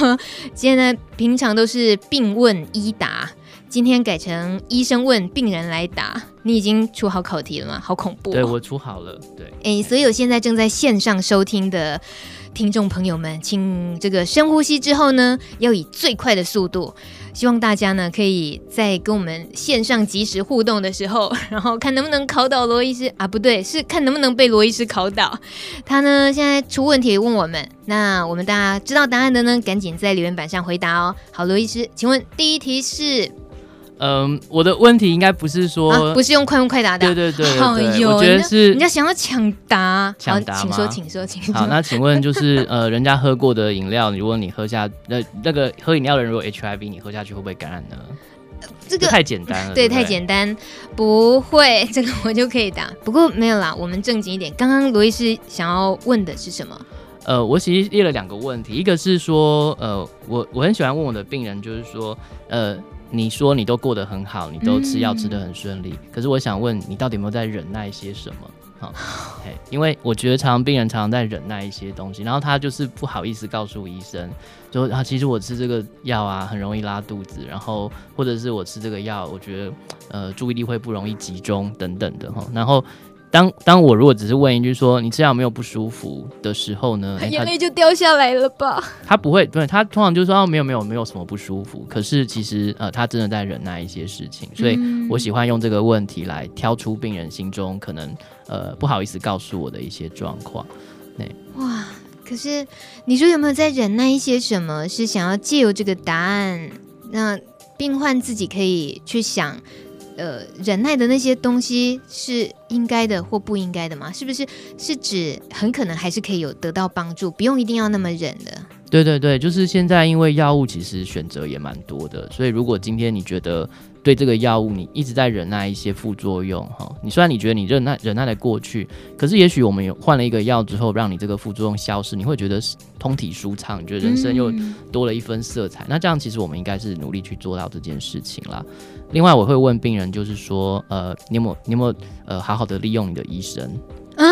现在平常都是病问医答。今天改成医生问病人来答，你已经出好考题了吗？好恐怖哦！对，我出好了，对。哎，所有现在正在线上收听的听众朋友们，请这个深呼吸之后呢，要以最快的速度。希望大家呢可以在跟我们线上及时互动的时候，然后看能不能考倒罗医师啊？不对，是看能不能被罗医师考倒。他呢现在出问题问我们，那我们大家知道答案的呢，赶紧在留言板上回答哦。好，罗医师，请问第一题是？嗯，我的问题应该不是说，啊、不是用快问快答的，对对对，我觉得是人家想要抢答，抢答吗？请说，请说，请说。好，那请问就是 呃，人家喝过的饮料，如果你喝下那那个喝饮料的人如果 HIV，你喝下去会不会感染呢？这个太简单了，对，对对太简单，不会，这个我就可以答。不过没有啦，我们正经一点。刚刚罗医师想要问的是什么？呃，我其实列了两个问题，一个是说，呃，我我很喜欢问我的病人，就是说，呃。你说你都过得很好，你都吃药吃得很顺利，嗯，可是我想问你，到底有没有在忍耐一些什么？好，嘿，因为我觉得常常病人常常在忍耐一些东西，然后他就是不好意思告诉医生，说啊，其实我吃这个药啊，很容易拉肚子，然后或者是我吃这个药，我觉得呃注意力会不容易集中等等的哈，然后。当当我如果只是问一句说，你这样没有不舒服的时候呢，眼泪就掉下来了吧？他不会，对，他通常就说哦，没有没有没有什么不舒服。可是其实呃他真的在忍耐一些事情，所以我喜欢用这个问题来挑出病人心中可能呃不好意思告诉我的一些状况。对，哇，可是你说有没有在忍耐一些什么？是想要借由这个答案，那病患自己可以去想。呃忍耐的那些东西是应该的或不应该的吗？是不是是指很可能还是可以有得到帮助，不用一定要那么忍的？对对对，就是现在因为药物其实选择也蛮多的，所以如果今天你觉得对这个药物你一直在忍耐一些副作用哈，你虽然你觉得你忍耐忍耐的过去，可是也许我们有换了一个药之后，让你这个副作用消失，你会觉得通体舒畅，你觉得人生又多了一分色彩。嗯、那这样其实我们应该是努力去做到这件事情啦。另外我会问病人，就是说呃，你有没有你有没有呃好好的利用你的医生？啊，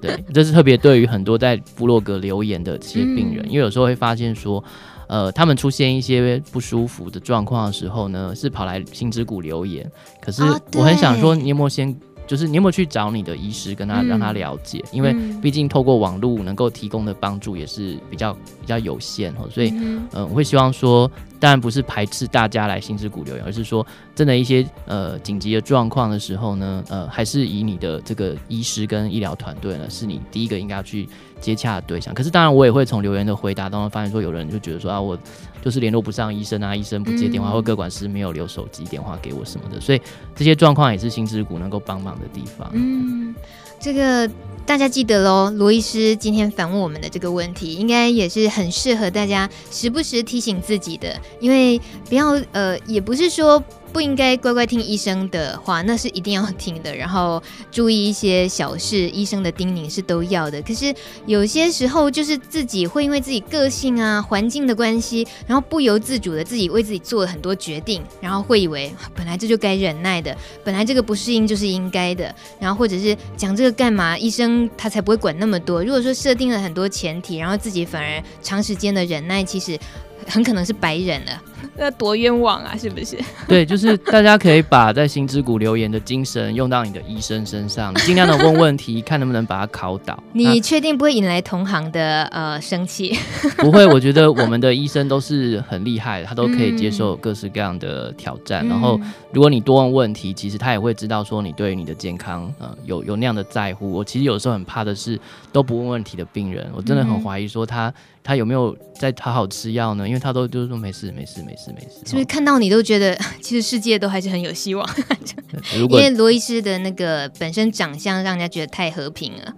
对，这是特别对于很多在部落格留言的这些病人，嗯、因为有时候会发现说，呃，他们出现一些不舒服的状况的时候呢，是跑来心之谷留言，可是我很想说，你有没有先？就是你有没有去找你的医师，跟他让他了解？嗯、因为毕竟透过网络能够提供的帮助也是比较比较有限哦，所以嗯、呃，我会希望说，当然不是排斥大家来心之谷留言，而是说真的一些呃紧急的状况的时候呢，呃，还是以你的这个医师跟医疗团队呢，是你第一个应该要去接洽的对象。可是当然，我也会从留言的回答当中发现说，有人就觉得说啊，我。就是联络不上医生啊，医生不接电话，嗯、或各管师没有留手机电话给我什么的，所以这些状况也是心之谷能够帮忙的地方。嗯，这个大家记得喽，罗医师今天反问我们的这个问题，应该也是很适合大家时不时提醒自己的，因为不要呃，也不是说。不应该乖乖听医生的话，那是一定要听的。然后注意一些小事，医生的叮咛是都要的。可是有些时候，就是自己会因为自己个性啊、环境的关系，然后不由自主的自己为自己做了很多决定，然后会以为本来这就该忍耐的，本来这个不适应就是应该的。然后或者是讲这个干嘛？医生他才不会管那么多。如果说设定了很多前提，然后自己反而长时间的忍耐，其实。很可能是白人了，那多冤枉啊！是不是？对，就是大家可以把在心之谷留言的精神用到你的医生身上，尽量的问问题，看能不能把他考倒。你确定不会引来同行的呃生气？不会，我觉得我们的医生都是很厉害的，他都可以接受各式各样的挑战。嗯、然后，如果你多问问题，其实他也会知道说你对于你的健康呃有有那样的在乎。我其实有时候很怕的是都不问问题的病人，我真的很怀疑说他。他有没有在好好吃药呢？因为他都就是说没事没事没事没事，是不是看到你都觉得 其实世界都还是很有希望？因为罗医师的那个本身长相让人家觉得太和平了，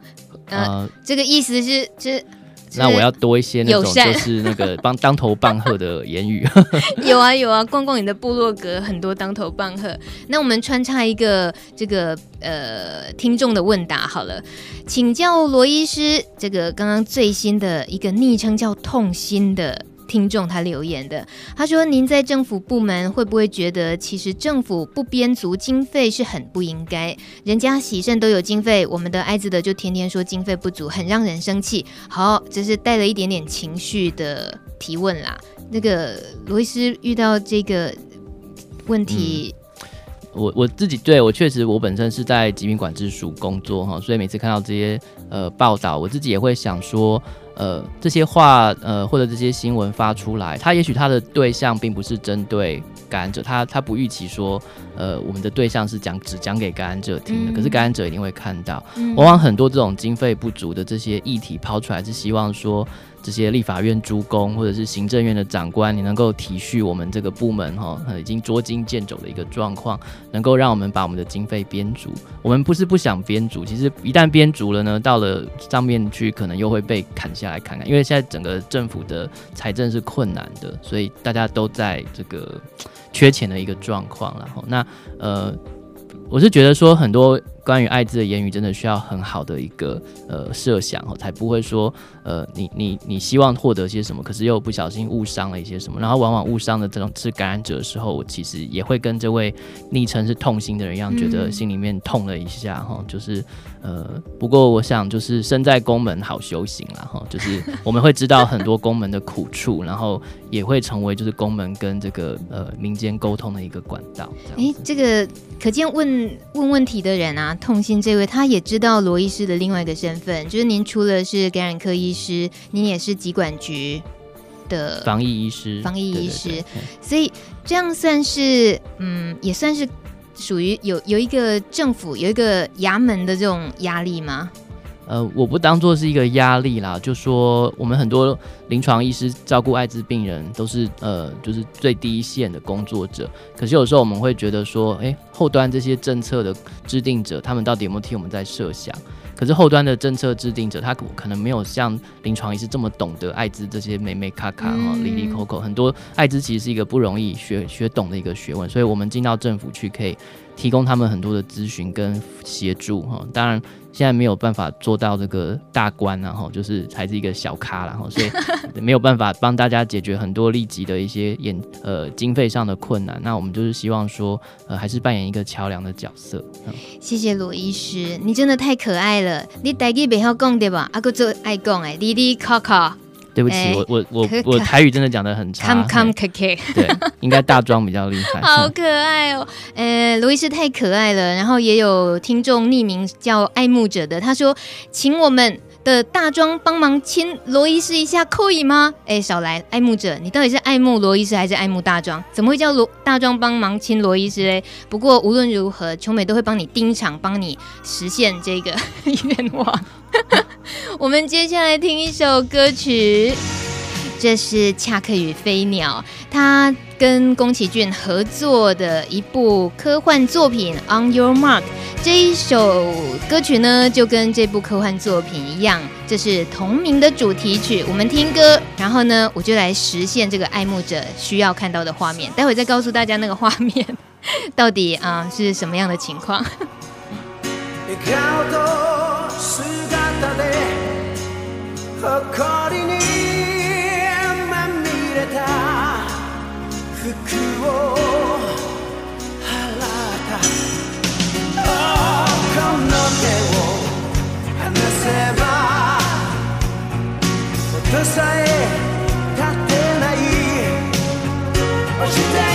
呃，呃这个意思是是。那我要多一些那种就是那个帮当头棒喝的言语。有啊有啊，逛逛你的部落格，很多当头棒喝。那我们穿插一个这个呃听众的问答好了，请教罗医师，这个刚刚最新的一个昵称叫痛心的。听众他留言的，他说：“您在政府部门会不会觉得，其实政府不编足经费是很不应该？人家喜肾都有经费，我们的艾滋的就天天说经费不足，很让人生气。”好，这是带了一点点情绪的提问啦。那个罗医师遇到这个问题，嗯、我我自己对我确实，我本身是在疾病管制署工作哈，所以每次看到这些呃报道，我自己也会想说。呃，这些话，呃，或者这些新闻发出来，他也许他的对象并不是针对感染者，他他不预期说，呃，我们的对象是讲只讲给感染者听的，嗯、可是感染者一定会看到，嗯、往往很多这种经费不足的这些议题抛出来，是希望说。这些立法院诸公或者是行政院的长官，你能够体恤我们这个部门哈，已经捉襟见肘的一个状况，能够让我们把我们的经费编足。我们不是不想编足，其实一旦编足了呢，到了上面去，可能又会被砍下来看看。因为现在整个政府的财政是困难的，所以大家都在这个缺钱的一个状况。然后，那呃，我是觉得说很多。关于艾滋的言语，真的需要很好的一个呃设想哦，才不会说呃你你你希望获得些什么，可是又不小心误伤了一些什么，然后往往误伤的这种是感染者的时候，我其实也会跟这位昵称是痛心的人一样，觉得心里面痛了一下哈、嗯，就是呃不过我想就是身在宫门好修行啦哈，就是我们会知道很多宫门的苦处，然后也会成为就是宫门跟这个呃民间沟通的一个管道。哎，这个可见问问问题的人啊。痛心这位，他也知道罗医师的另外一个身份，就是您除了是感染科医师，您也是疾管局的防疫医师。防疫医师，对对对，所以这样算是，嗯，也算是属于有有一个政府有一个衙门的这种压力吗？呃，我不当做是一个压力啦，就说我们很多临床医师照顾艾滋病人都是呃，就是最低一线的工作者。可是有时候我们会觉得说，哎、欸，后端这些政策的制定者，他们到底有没有替我们在设想？可是后端的政策制定者，他可能没有像临床医师这么懂得艾滋这些美美卡卡哈、里里口口。很多艾滋其实是一个不容易学学懂的一个学问，所以我们进到政府去可以提供他们很多的咨询跟协助哈。当然。现在没有办法做到这个大官，然后就是还是一个小咖，然后所以 没有办法帮大家解决很多立即的一些演呃经费上的困难。那我们就是希望说，呃，还是扮演一个桥梁的角色。谢谢罗医师，你真的太可爱了。你台语袂好讲对吧？啊哥做爱讲哎，哩哩卡卡。对不起，欸、我我我我台语真的讲得很差。Come come KK，对，应该大庄比较厉害。好可爱哦，呃，罗伊斯太可爱了。然后也有听众匿名叫爱慕者的，他说，请我们的大庄帮忙亲罗医师一下，可以吗？哎，少来，爱慕者，你到底是爱慕罗医师还是爱慕大庄？怎么会叫罗大庄帮忙亲罗医师嘞？不过无论如何，琼美都会帮你盯场，帮你实现这个 愿望。我们接下来听一首歌曲，这是恰克与飞鸟他跟宫崎骏合作的一部科幻作品 on your mark 这一首歌曲呢就跟这部科幻作品一样这是同名的主题曲我们听歌然后呢我就来实现这个爱慕者需要看到的画面。待会再告诉大家那个画面 到底啊是什么样的情况？ことさえ立てない。落ちて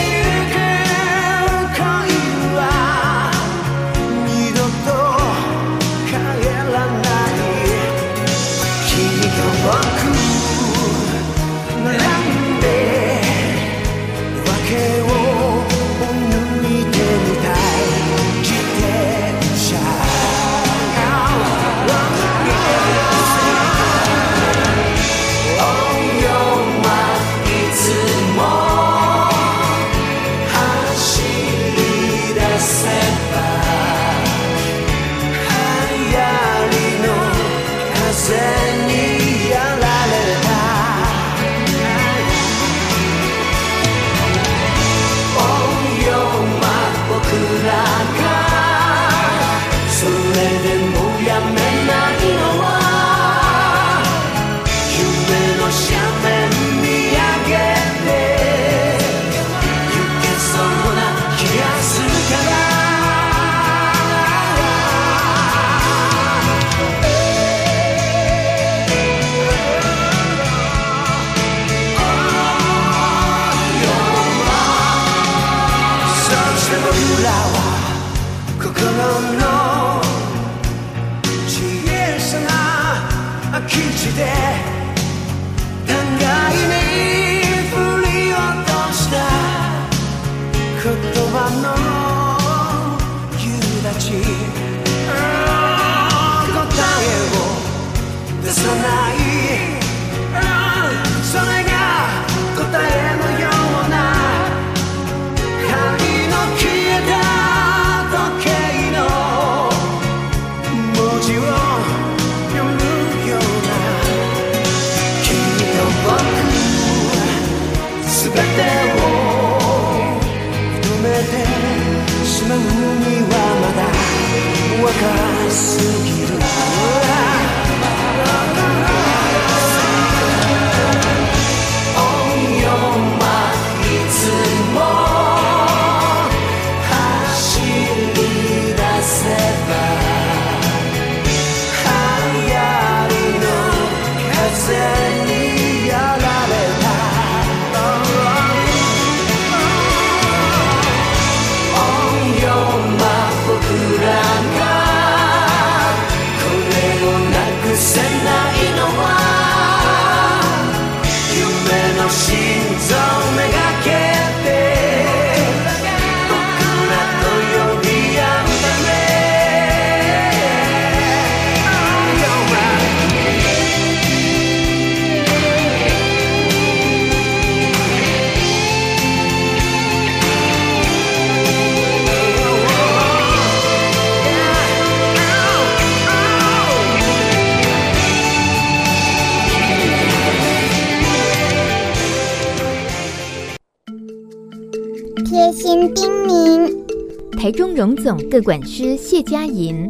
荣总个管师谢佳莹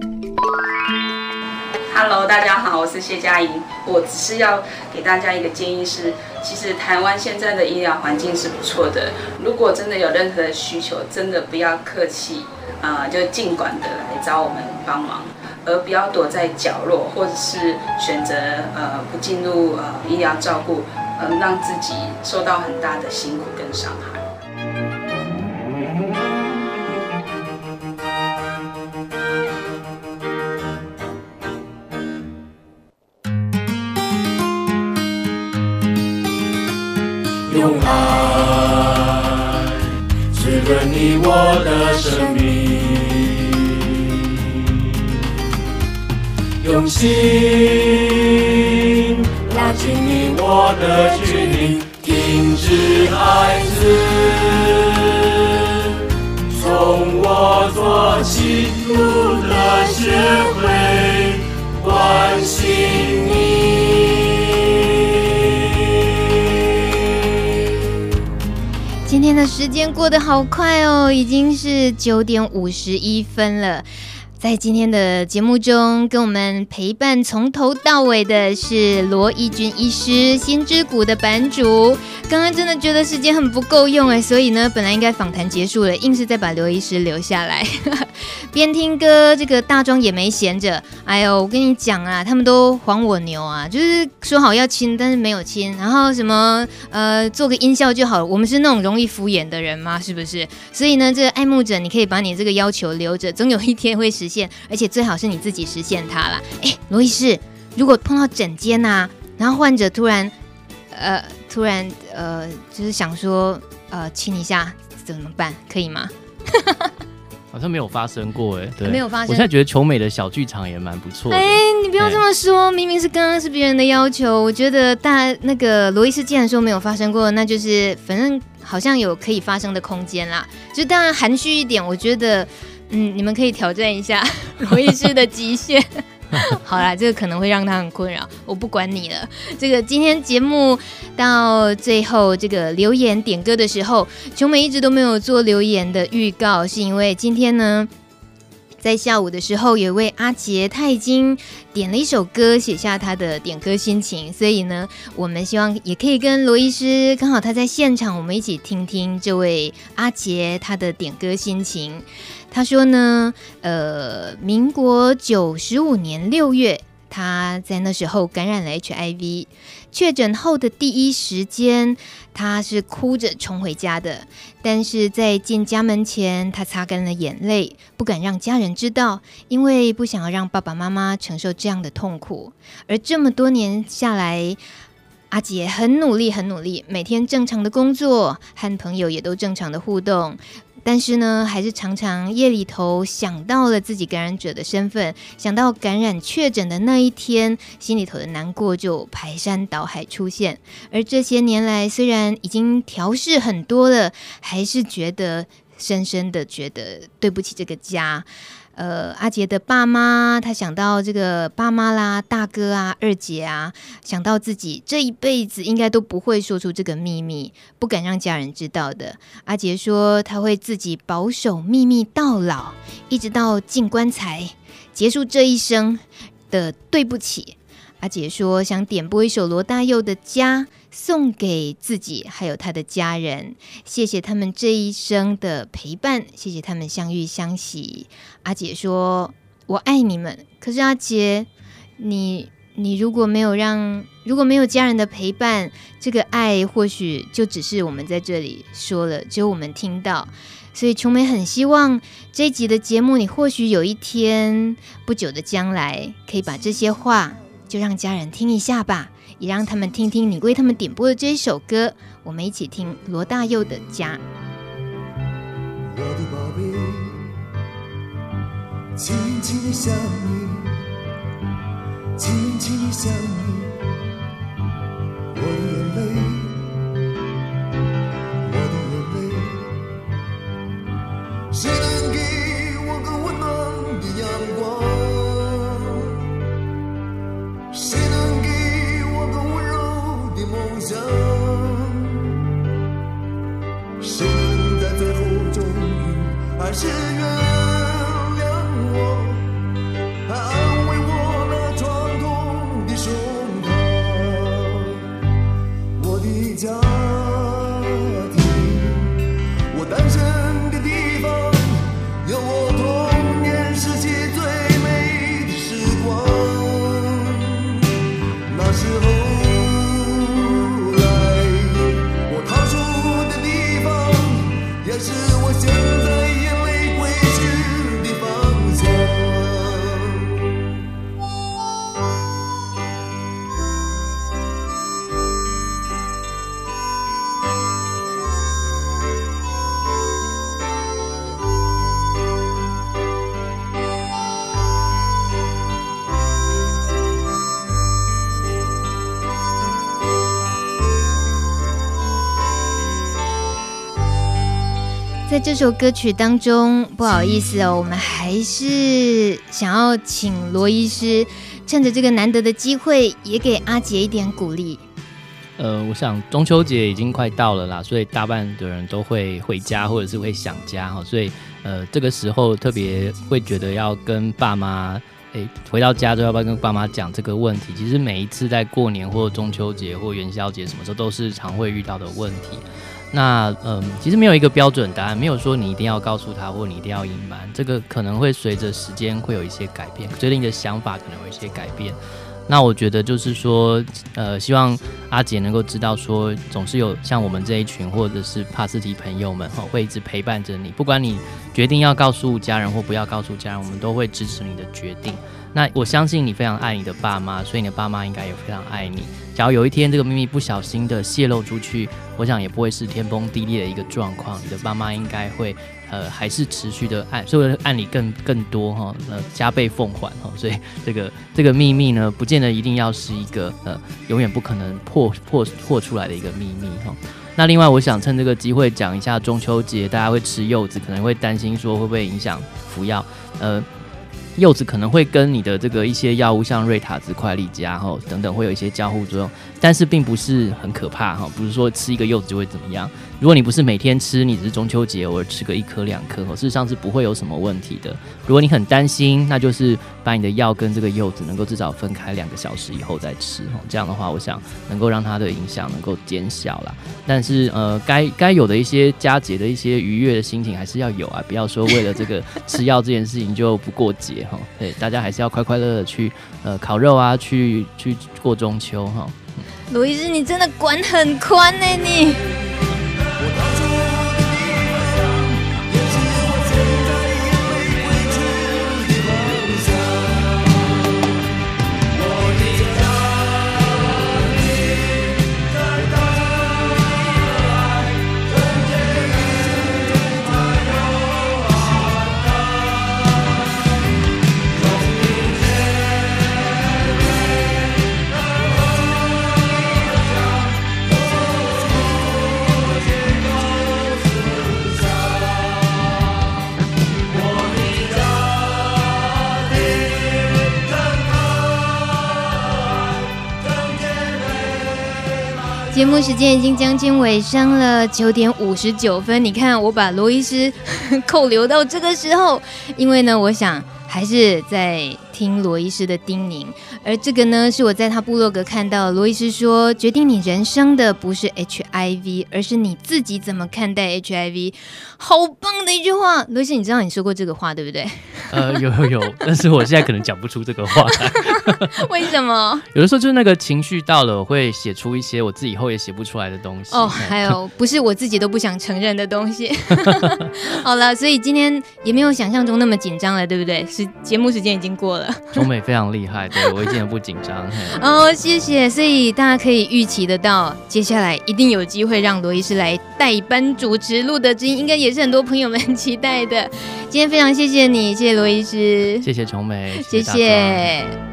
，Hello，大家好，我是谢佳莹。我只是要给大家一个建议是，其实台湾现在的医疗环境是不错的。如果真的有任何的需求，真的不要客气，啊、就尽管的来找我们帮忙，而不要躲在角落，或者是选择呃不进入呃医疗照顾，嗯、让自己受到很大的辛苦跟伤害。用爱滋润你我的生命，用心拉近你我的距离，停止孩子，从我做起，路的学天的时间过得好快哦，已经是九点五十一分了。在今天的节目中，跟我们陪伴从头到尾的是罗一军医师，心之谷的版主。刚刚真的觉得时间很不够用哎，所以呢，本来应该访谈结束了，硬是再把刘医师留下来，边听歌，这个大庄也没闲着。哎呦，我跟你讲啊，他们都黄我牛啊，就是说好要亲，但是没有亲，然后什么呃，做个音效就好了。我们是那种容易敷衍的人吗？是不是？所以呢，这个爱慕者，你可以把你这个要求留着，总有一天会实。而且最好是你自己实现它啦。哎，罗医师，如果碰到枕间呐，然后患者突然，呃，突然呃，就是想说，呃，亲一下怎么办？可以吗？好像没有发生过哎，对，没有发生。我现在觉得求美的小剧场也蛮不错。哎，你不要这么说，明明是刚刚是别人的要求。我觉得大那个罗医师既然说没有发生过，那就是反正好像有可以发生的空间啦。就当然含蓄一点，我觉得。嗯，你们可以挑战一下罗医师的极限。好啦，这个可能会让他很困扰，我不管你了。这个今天节目到最后，这个留言点歌的时候，琼美一直都没有做留言的预告，是因为今天呢，在下午的时候，有一位阿杰，他已经点了一首歌，写下他的点歌心情，所以呢，我们希望也可以跟罗医师，刚好他在现场，我们一起听听这位阿杰他的点歌心情。他说呢，呃，民国九十五年六月，他在那时候感染了 HIV，确诊后的第一时间，他是哭着冲回家的。但是在进家门前，他擦干了眼泪，不敢让家人知道，因为不想要让爸爸妈妈承受这样的痛苦。而这么多年下来，阿杰很努力，很努力，每天正常的工作，和朋友也都正常的互动。但是呢，还是常常夜里头想到了自己感染者的身份，想到感染确诊的那一天，心里头的难过就排山倒海出现。而这些年来，虽然已经调试很多了，还是觉得深深的觉得对不起这个家。呃，阿杰的爸妈，他想到这个爸妈啦、大哥啊、二姐啊，想到自己这一辈子应该都不会说出这个秘密，不敢让家人知道的。阿杰说他会自己保守秘密到老，一直到进棺材，结束这一生的对不起。阿杰说想点播一首罗大佑的《家》。送给自己，还有他的家人，谢谢他们这一生的陪伴，谢谢他们相遇相惜。阿姐说：“我爱你们。”可是阿杰，你你如果没有让，如果没有家人的陪伴，这个爱或许就只是我们在这里说了，只有我们听到。所以琼美很希望这一集的节目，你或许有一天不久的将来，可以把这些话就让家人听一下吧。也让他们听听你为他们点播的这一首歌，我们一起听罗大佑的《家》。我的宝贝，轻轻的想你，轻轻的想你，还是这首歌曲当中，不好意思哦，我们还是想要请罗医师趁着这个难得的机会，也给阿杰一点鼓励。呃，我想中秋节已经快到了啦，所以大半的人都会回家或者是会想家哈，所以呃这个时候特别会觉得要跟爸妈，诶回到家之后要不要跟爸妈讲这个问题？其实每一次在过年或中秋节或元宵节什么时候都是常会遇到的问题。那嗯，其实没有一个标准答案，没有说你一定要告诉他，或你一定要隐瞒，这个可能会随着时间会有一些改变，随着你的想法可能有一些改变。那我觉得就是说，呃，希望阿杰能够知道说，总是有像我们这一群或者是帕斯提朋友们哈，会一直陪伴着你，不管你决定要告诉家人或不要告诉家人，我们都会支持你的决定。那我相信你非常爱你的爸妈，所以你的爸妈应该也非常爱你。假如有一天这个秘密不小心的泄露出去，我想也不会是天崩地裂的一个状况。你的爸妈应该会呃还是持续的爱，所以爱你更更多哈，呃加倍奉还哈。所以这个这个秘密呢，不见得一定要是一个呃永远不可能破破破出来的一个秘密哈。那另外，我想趁这个机会讲一下中秋节，大家会吃柚子，可能会担心说会不会影响服药，呃。柚子可能会跟你的这个一些药物，像瑞塔兹、快利佳哈等等，会有一些交互作用，但是并不是很可怕哈，不是说吃一个柚子就会怎么样。如果你不是每天吃，你只是中秋节偶尔吃个一颗两颗，事实上是不会有什么问题的。如果你很担心，那就是把你的药跟这个柚子能够至少分开两个小时以后再吃哈，这样的话，我想能够让它的影响能够减小啦。但是呃，该该有的一些佳节的一些愉悦的心情还是要有啊，不要说为了这个吃药这件事情就不过节哈。对，大家还是要快快乐乐去呃烤肉啊，去去过中秋哈。罗医师，你真的管很宽呢，你。节目时间已经将近尾声了，九点五十九分。你看，我把罗医师扣留到这个时候，因为呢，我想还是在听罗医师的叮咛。而这个呢，是我在他部落格看到罗医师说，决定你人生的不是 HIV，而是你自己怎么看待 HIV。好棒的一句话，罗医师，你知道你说过这个话对不对？呃，有有有，但是我现在可能讲不出这个话。为什么？有的时候就是那个情绪到了，我会写出一些我自己以后也写不出来的东西。哦，还有不是我自己都不想承认的东西。好了，所以今天也没有想象中那么紧张了，对不对？是节目时间已经过了。中美非常厉害，对，我一点都不紧张。哦，谢谢。所以大家可以预期得到，接下来一定有机会让罗医师来代班主持《路德之音》，应该也是很多朋友们期待的。今天非常谢谢你，谢谢罗医师，谢谢琼美，谢谢。谢谢